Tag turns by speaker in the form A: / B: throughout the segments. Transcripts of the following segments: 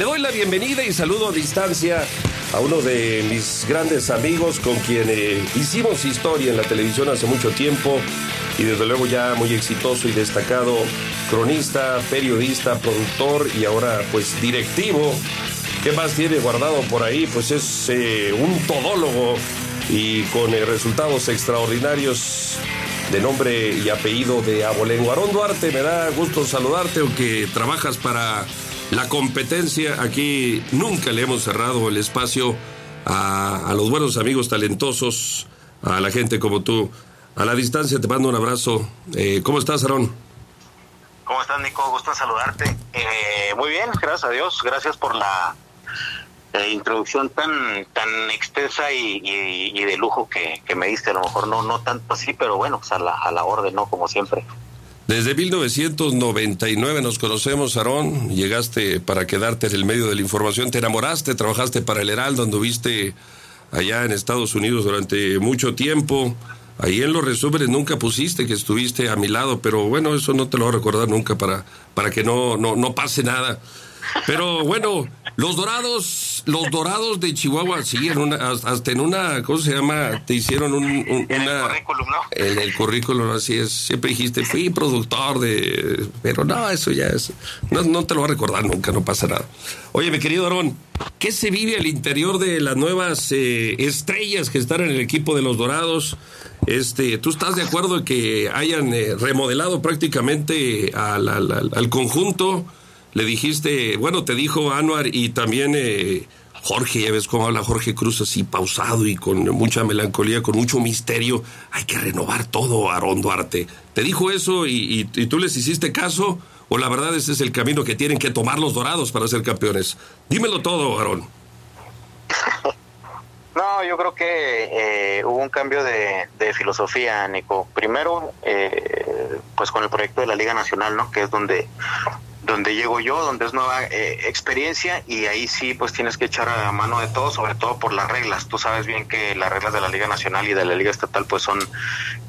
A: Le doy la bienvenida y saludo a distancia a uno de mis grandes amigos con quien eh, hicimos historia en la televisión hace mucho tiempo y desde luego ya muy exitoso y destacado cronista, periodista, productor y ahora pues directivo. ¿Qué más tiene guardado por ahí? Pues es eh, un todólogo y con eh, resultados extraordinarios de nombre y apellido de Abolengo. Arón Duarte, me da gusto saludarte, aunque trabajas para la competencia. Aquí nunca le hemos cerrado el espacio a, los buenos amigos talentosos, a la gente como tú. A la distancia te mando un abrazo. Eh, ¿Cómo estás, Aarón?
B: ¿Cómo estás, Nico? Gusto saludarte. Eh, muy bien, gracias a Dios. Gracias por la eh, introducción tan tan extensa y, de lujo que, me diste. A lo mejor no no tanto así, pero bueno, pues a la, a la orden, ¿no? Como siempre.
A: Desde 1999 nos conocemos, Aarón. Llegaste para quedarte en el medio de la información. Te enamoraste, trabajaste para el Heraldo, anduviste allá en Estados Unidos durante mucho tiempo. Ahí en los resúmenes nunca pusiste que estuviste a mi lado, pero bueno, eso no te lo voy a recordar nunca para, para que no, no, no pase nada. Pero bueno, los dorados, los dorados de Chihuahua, sí, una, hasta en una, ¿cómo se llama? Te hicieron un.
B: En el currículum, ¿no?
A: En el currículum, así es. Siempre dijiste, fui productor de... Pero no, eso ya es... No, no te lo voy a recordar nunca, no pasa nada. Oye, mi querido Aarón, ¿qué se vive al interior de las nuevas eh, estrellas que están en el equipo de los dorados? Este, ¿Tú estás de acuerdo en que hayan eh, remodelado prácticamente al, al, al conjunto? Le dijiste, bueno, te dijo Anuar y también eh, Jorge, ya ves cómo habla Jorge Cruz así pausado y con mucha melancolía, con mucho misterio. Hay que renovar todo, Aarón Duarte. ¿Te dijo eso y, tú les hiciste caso? ¿O la verdad ese es el camino que tienen que tomar los dorados para ser campeones? Dímelo todo, Aarón.
B: No, yo creo que eh, hubo un cambio de, filosofía, Nico. Primero, eh, pues con el proyecto de la Liga Nacional, ¿no? Que es donde donde llego yo, donde es nueva eh, experiencia y ahí sí pues tienes que echar a mano de todo, sobre todo por las reglas. Tú sabes bien que las reglas de la Liga Nacional y de la Liga Estatal pues son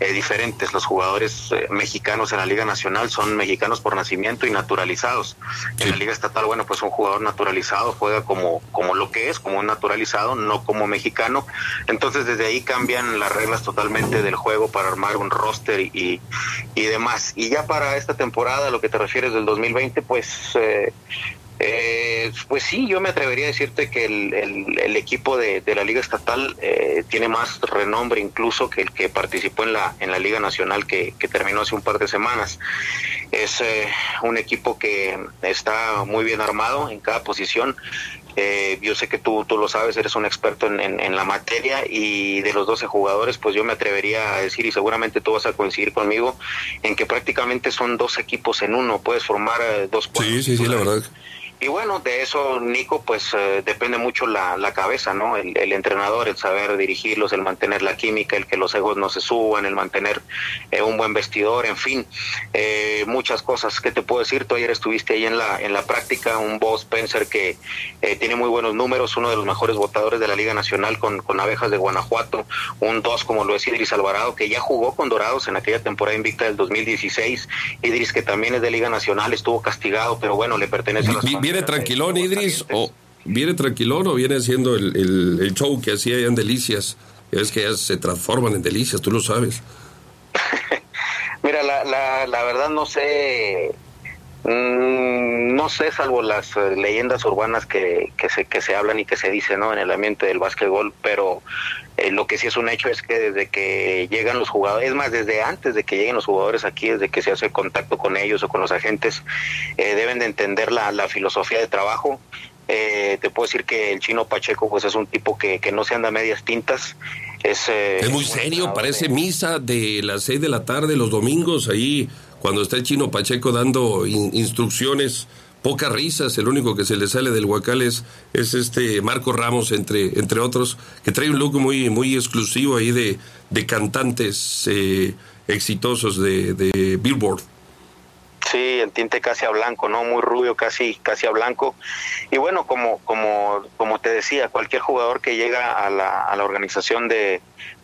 B: eh, diferentes. Los jugadores eh, mexicanos en la Liga Nacional son mexicanos por nacimiento y naturalizados. En la Liga Estatal, bueno, pues un jugador naturalizado juega como, como lo que es, como un naturalizado, no como mexicano. Entonces desde ahí cambian las reglas totalmente del juego para armar un roster y, y demás. Y ya para esta temporada, lo que te refieres del 2020, pues, eh, eh, pues sí, yo me atrevería a decirte que el, equipo de, la Liga Estatal eh, tiene más renombre incluso que el que participó en la, en la Liga Nacional que, terminó hace un par de semanas. Es un equipo que está muy bien armado en cada posición. Yo sé que tú, tú lo sabes, eres un experto en, la materia y de los 12 jugadores, pues yo me atrevería a decir, y seguramente tú vas a coincidir conmigo, en que prácticamente son dos equipos en uno, puedes formar dos
A: Sí, sí, sí, la verdad.
B: Y bueno, de eso, Nico, pues eh, depende mucho la, la cabeza, ¿no? El, el, entrenador, el saber dirigirlos, el mantener la química, el que los egos no se suban, el mantener eh, un buen vestidor, en fin, eh, muchas cosas. ¿Qué te puedo decir? Tú ayer estuviste ahí en la, en la práctica, un Boss Spencer que tiene muy buenos números, uno de los mejores votadores de la Liga Nacional con, con Abejas de Guanajuato, un dos como lo es Idris Alvarado, que ya jugó con Dorados en aquella temporada invicta del 2016. Idris, que también es de Liga Nacional, estuvo castigado, pero bueno, le pertenece a las
A: ¿Viene tranquilón, Idris? ¿O viene tranquilón o viene haciendo el, show que hacía en Delicias? Es que ya se transforman en Delicias, tú lo sabes.
B: Mira, la, la, la verdad no sé Mm, no sé, salvo las eh, leyendas urbanas que, que, se, que se hablan y que se dicen ¿no? en el ambiente del básquetbol, pero eh, lo que sí es un hecho es que desde que llegan los jugadores, es más, desde antes de que lleguen los jugadores aquí, desde que se hace contacto con ellos o con los agentes, eh, deben de entender la, la filosofía de trabajo. te puedo decir que el chino Pacheco pues es un tipo que, que no se anda medias tintas. Es,
A: es muy serio, parece misa de las seis de la tarde los domingos ahí cuando está el chino Pacheco dando instrucciones, pocas risas, el único que se le sale del huacal es, este Marco Ramos, entre, entre otros, que trae un look muy, muy exclusivo ahí de, de cantantes eh, exitosos de, de Billboard.
B: Sí, el tinte casi a blanco, ¿no? Muy rubio, casi, casi a blanco. Y bueno, como, como, como te decía, cualquier jugador que llega a la, a la organización de,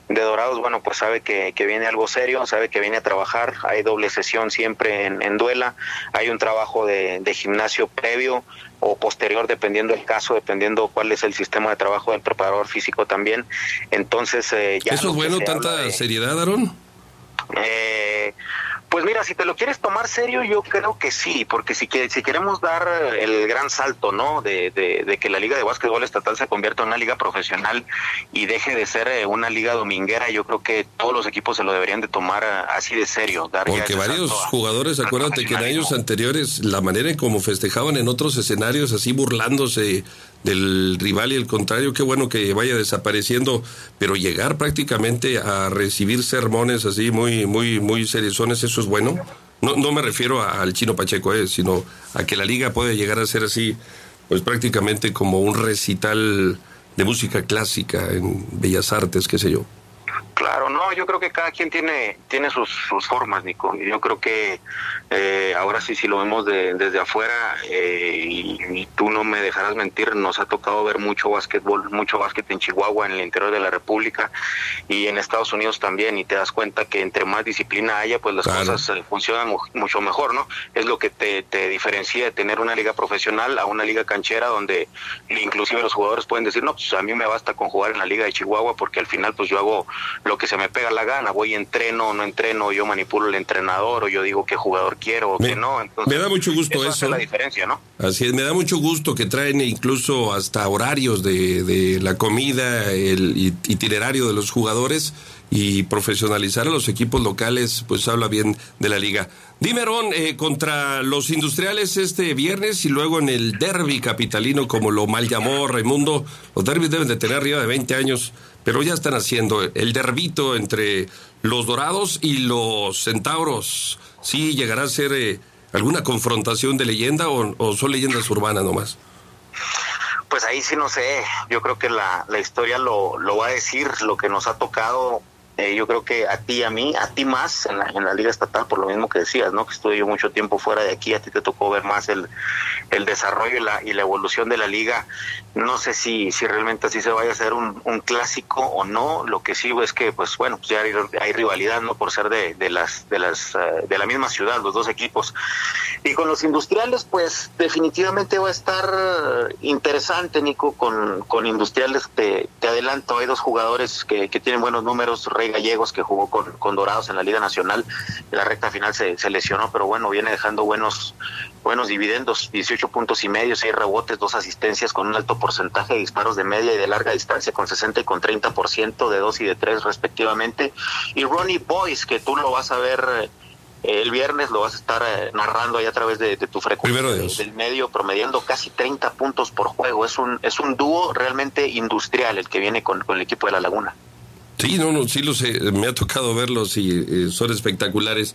B: de Dorados, bueno, pues sabe que, que, viene algo serio, sabe que viene a trabajar, hay doble sesión siempre en, duela, hay un trabajo de, gimnasio previo o posterior, dependiendo del caso, dependiendo cuál es el sistema de trabajo del preparador físico también. Entonces,
A: eh, ya... ¿Eso es bueno, tanta seriedad, Aaron?
B: Eh, pues mira, si te lo quieres tomar serio, yo creo que sí, porque si, que, si queremos dar el gran salto, ¿no? De, de, que la Liga de Básquetbol Estatal se convierta en una liga profesional y deje de ser eh, una liga dominguera, yo creo que todos los equipos se lo deberían de tomar eh, así de serio.
A: Dar porque varios jugadores, acuérdate que en años anteriores la manera en cómo festejaban en otros escenarios, así burlándose del rival y el contrario, qué bueno que vaya desapareciendo, pero llegar prácticamente a recibir sermones así muy, muy, muy seriosones, eso es bueno. No, no me refiero al chino Pacheco, eh, sino a que la liga puede llegar a ser así, pues prácticamente como un recital de música clásica en Bellas Artes, qué sé yo.
B: Claro, no, yo creo que cada quien tiene, tiene sus, sus formas, Nico. Yo creo que eh, ahora sí, si lo vemos desde afuera, eh, y, tú no me dejarás mentir, nos ha tocado ver mucho básquetbol, mucho básquet en Chihuahua, en el interior de la República y en Estados Unidos también, y te das cuenta que entre más disciplina haya, pues las cosas eh, funcionan mucho mejor, ¿no? Es lo que te, te diferencia de tener una liga profesional a una liga canchera donde inclusive los jugadores pueden decir, no, pues a mí me basta con jugar en la liga de Chihuahua porque al final pues yo hago lo que se me pega la gana, voy entreno o no entreno, yo manipulo el entrenador o yo digo qué jugador quiero o qué no.
A: me da mucho gusto eso. eso.
B: la diferencia, ¿no?
A: Así es, me da mucho gusto que traen incluso hasta horarios de, de la comida, el itinerario de los jugadores y profesionalizar a los equipos locales, pues habla bien de la liga. Dime, eh, contra los industriales este viernes y luego en el derby capitalino, como lo mal llamó Raimundo, los derbis deben de tener arriba de 20 años, pero ya están haciendo el derbito entre los dorados y los centauros. ¿Sí llegará a ser eh, alguna confrontación de leyenda o, son leyendas urbanas nomás?
B: Pues ahí sí no sé, yo creo que la, la historia lo, lo va a decir, lo que nos ha tocado eh, yo creo que a ti, a mí, a ti más en la, en la liga estatal, por lo mismo que decías, ¿no? Que estuve yo mucho tiempo fuera de aquí, a ti te tocó ver más el, el desarrollo y la, y la evolución de la liga. No sé si, si realmente así se vaya a hacer un, clásico o no. Lo que sí es que, pues bueno, pues ya hay, rivalidad, ¿no? Por ser de, de las, de las, eh, de la misma ciudad, los dos equipos. Y con los industriales, pues definitivamente va a estar interesante, Nico, con, con industriales. Te, te adelanto, hay dos jugadores que, que tienen buenos números, Gallegos, que jugó con, Dorados en la Liga Nacional. En la recta final se, lesionó, pero bueno, viene dejando buenos, buenos dividendos, 18 puntos y medio, 6 rebotes, dos asistencias con un alto porcentaje de disparos de media y de larga distancia con 60 y con 30% de 2 y de 3 respectivamente. Y Ronnie Boyce, que tú lo vas a ver eh, el viernes lo vas a estar eh, narrando ahí a través de, tu frecuencia del medio, promediando casi 30 puntos por juego. Es un, es un dúo realmente industrial el que viene con, con el equipo de La Laguna.
A: Sí, no, no, sí lo sé, me ha tocado verlos y eh, son espectaculares.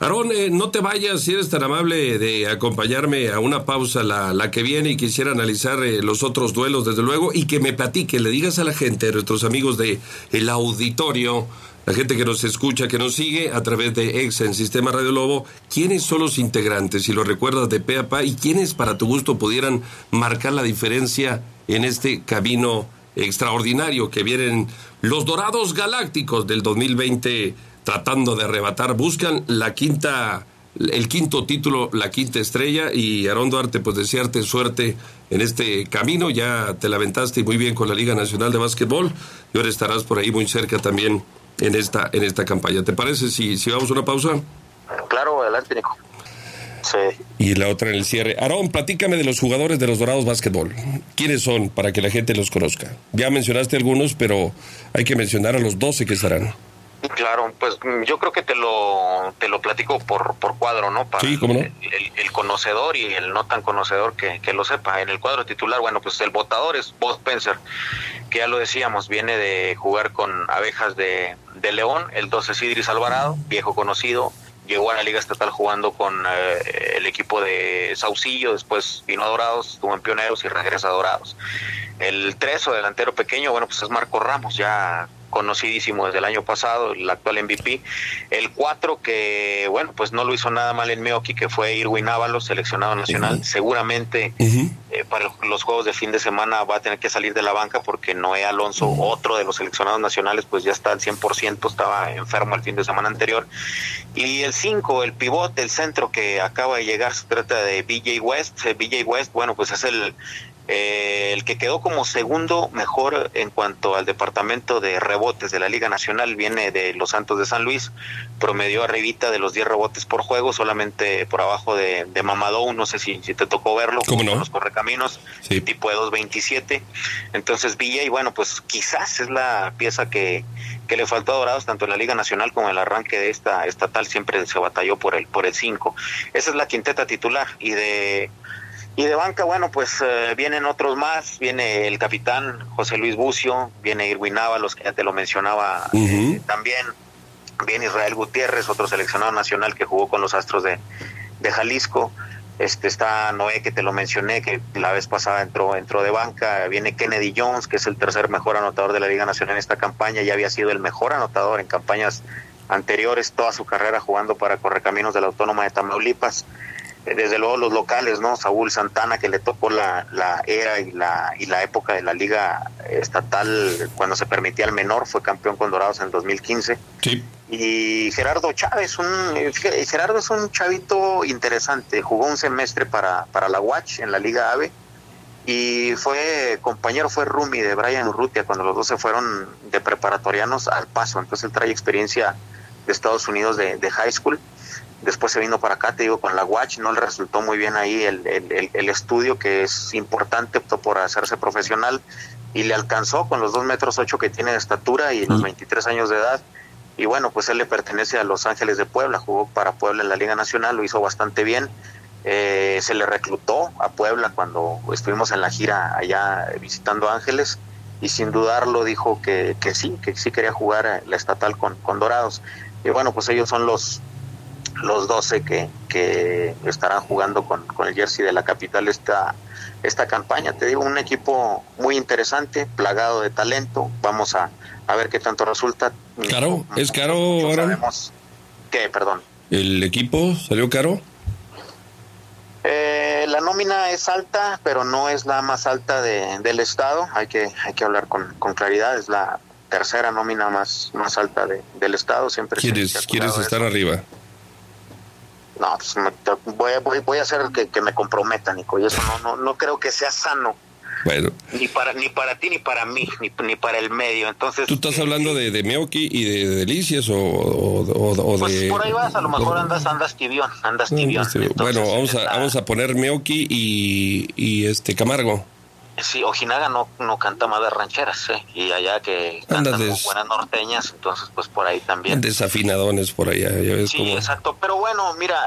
A: Aarón, eh, no te vayas, si eres tan amable de acompañarme a una pausa la, la que viene y quisiera analizar eh, los otros duelos, desde luego, y que me platique, le digas a la gente, a nuestros amigos de el auditorio, la gente que nos escucha, que nos sigue a través de Ex en Sistema Radio Lobo, quiénes son los integrantes, si lo recuerdas de pe y quiénes para tu gusto pudieran marcar la diferencia en este camino extraordinario que vienen los Dorados Galácticos del 2020 tratando de arrebatar, buscan la quinta, el quinto título, la quinta estrella y Aarón Duarte, pues desearte suerte en este camino, ya te lamentaste muy bien con la Liga Nacional de Básquetbol y ahora estarás por ahí muy cerca también en esta, en esta campaña. ¿Te parece si, si vamos a una pausa?
B: Claro, adelante Nico.
A: Y la otra en el cierre. Aarón, platícame de los jugadores de los Dorados Básquetbol. ¿Quiénes son para que la gente los conozca? Ya mencionaste algunos, pero hay que mencionar a los 12 que estarán.
B: Claro, pues yo creo que te lo, te lo platico por, por cuadro, ¿no?
A: Para sí, ¿cómo no?
B: El, conocedor y el no tan conocedor que, que, lo sepa. En el cuadro titular, bueno, pues el votador es Bob Spencer, que ya lo decíamos, viene de jugar con abejas de, de León, el 12 Sidris Alvarado, viejo conocido, llegó a la Liga Estatal jugando con eh, el equipo de Saucillo, después vino a Dorados, estuvo en Pioneros y regresa a Dorados. El tres o delantero pequeño, bueno, pues es Marco Ramos, ya conocidísimo desde el año pasado, el actual MVP. El 4 que, bueno, pues no lo hizo nada mal en Meoki, que fue Irwin Ábalos, seleccionado nacional. Seguramente eh, para los juegos de fin de semana va a tener que salir de la banca porque Noé Alonso, otro de los seleccionados nacionales, pues ya está al 100%, estaba enfermo el fin de semana anterior. Y el 5, el pivote, el centro que acaba de llegar, se trata de BJ West. BJ West, bueno, pues es el eh, el que quedó como segundo mejor en cuanto al departamento de rebotes de la Liga Nacional viene de los Santos de San Luis, promedió arribita de los 10 rebotes por juego, solamente por abajo de, de Mamadou, no sé si, si te tocó verlo,
A: con
B: los correcaminos, tipo de 2.27. Entonces y bueno, pues quizás es la pieza que, que le faltó a Dorados tanto en la Liga Nacional como en el arranque de esta estatal, siempre se batalló por el, por el 5. Esa es la quinteta titular y de y de banca, bueno, pues eh, vienen otros más, viene el capitán José Luis Bucio, viene Irwin los que ya te lo mencionaba eh, también, viene Israel Gutiérrez, otro seleccionado nacional que jugó con los Astros de, de Jalisco, este está Noé que te lo mencioné, que la vez pasada entró, entró de banca, viene Kennedy Jones, que es el tercer mejor anotador de la Liga Nacional en esta campaña, ya había sido el mejor anotador en campañas anteriores, toda su carrera jugando para Correcaminos de la Autónoma de Tamaulipas desde luego los locales, ¿no? Saúl Santana, que le tocó la, la era y la, y la época de la liga estatal cuando se permitía el menor, fue campeón con Dorados en 2015.
A: Sí.
B: Y Gerardo Chávez, un, Gerardo es un chavito interesante, jugó un semestre para, para la Watch en la Liga AVE y fue compañero, fue Rumi de Brian Urrutia cuando los dos se fueron de preparatorianos al paso, entonces él trae experiencia de Estados Unidos de, de high school Después se vino para acá, te digo, con la Watch, no le resultó muy bien ahí el, el, estudio, que es importante, por hacerse profesional y le alcanzó con los dos metros ocho que tiene de estatura y los 23 años de edad. Y bueno, pues él le pertenece a Los Ángeles de Puebla, jugó para Puebla en la Liga Nacional, lo hizo bastante bien. Eh, se le reclutó a Puebla cuando estuvimos en la gira allá visitando Ángeles y sin dudarlo dijo que, que sí, que sí quería jugar la estatal con, con Dorados. Y bueno, pues ellos son los, los 12 que, que estarán jugando con, con, el jersey de la capital esta, esta campaña. Te digo, un equipo muy interesante, plagado de talento. Vamos a, a ver qué tanto resulta.
A: ¿Caro? ¿Es caro ahora?
B: Sabemos que, perdón.
A: ¿El equipo salió caro?
B: Eh, la nómina es alta, pero no es la más alta de, del estado. Hay que, hay que hablar con, con claridad. Es la tercera nómina más, más alta de, del estado. Siempre
A: ¿Quieres, ¿quieres estar arriba?
B: No, pues voy, voy, voy a hacer que, que, me comprometa, Nico, y eso no, no, no creo que sea sano.
A: Bueno.
B: Ni para, ni para ti, ni para mí, ni, ni para el medio. Entonces.
A: ¿Tú estás hablando de, de Meoki y de, de Delicias o, o,
B: pues de.? por ahí vas, a lo mejor andas, andas tibión, andas tibión.
A: bueno, vamos a, vamos a poner Meoki y, y este Camargo.
B: Sí, Ojinaga no, no canta más de rancheras, ¿eh? y allá que cantan buenas norteñas, entonces pues por ahí también.
A: Desafinadones por allá,
B: Sí, exacto, pero bueno, mira,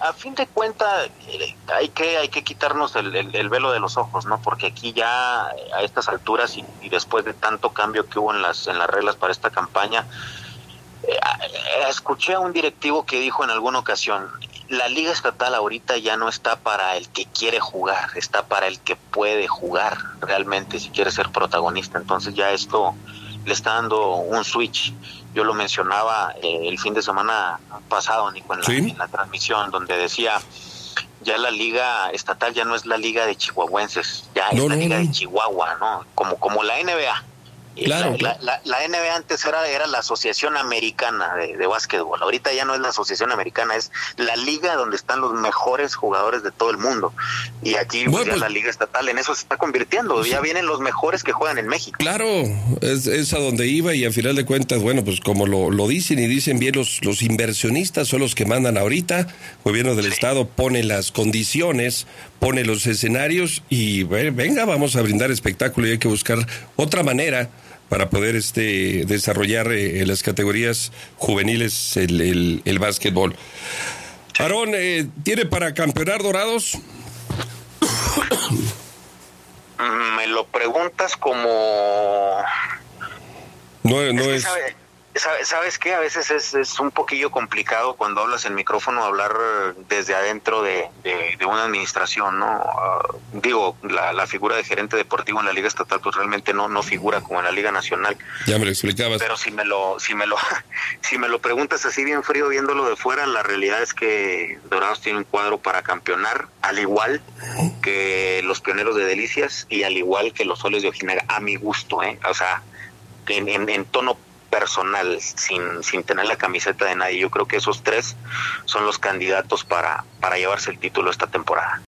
B: a, fin de cuentas eh, hay que hay que quitarnos el, el, velo de los ojos, ¿no? Porque aquí ya a estas alturas y, y, después de tanto cambio que hubo en las en las reglas para esta campaña, eh, escuché a un directivo que dijo en alguna ocasión, la liga estatal ahorita ya no está para el que quiere jugar, está para el que puede jugar realmente si quiere ser protagonista. Entonces ya esto le está dando un switch. Yo lo mencionaba eh, el fin de semana pasado, Nico, en la, en la transmisión, donde decía, ya la liga estatal ya no es la liga de chihuahuenses, ya es la liga de Chihuahua, ¿no? Como, como la NBA.
A: Claro,
B: la, la, la, NBA antes era, era la Asociación Americana de, de, Básquetbol. Ahorita ya no es la Asociación Americana, es la liga donde están los mejores jugadores de todo el mundo. Y aquí pues, bueno, pues, la liga estatal en eso se está convirtiendo. Ya vienen los mejores que juegan en México.
A: Claro, es, es a donde iba y al final de cuentas, bueno, pues como lo, lo, dicen y dicen bien los, los inversionistas son los que mandan ahorita. El gobierno del sí. Estado pone las condiciones, pone los escenarios y venga, vamos a brindar espectáculo y hay que buscar otra manera para poder este, desarrollar eh, en las categorías juveniles el, el, el básquetbol. Aarón, eh, ¿tiene para campeonar dorados?
B: Me lo preguntas como...
A: No, no es... es...
B: ¿Sabes qué? A veces es, es, un poquillo complicado cuando hablas en micrófono hablar desde adentro de, una administración, ¿no? Ah, digo, la, figura de gerente deportivo en la Liga Estatal pues realmente no, no figura como en la Liga Nacional.
A: Ya me lo explicabas.
B: Pero si me lo, si me lo, si me lo preguntas así bien frío viéndolo de fuera, la realidad es que Dorados tiene un cuadro para campeonar, al igual que los pioneros de Delicias y al igual que los soles de Ojinaga, a mi gusto, ¿eh? O sea, en, en, en tono personal, sin, sin tener la camiseta de nadie. Yo creo que esos tres son los candidatos para, para llevarse el título esta temporada.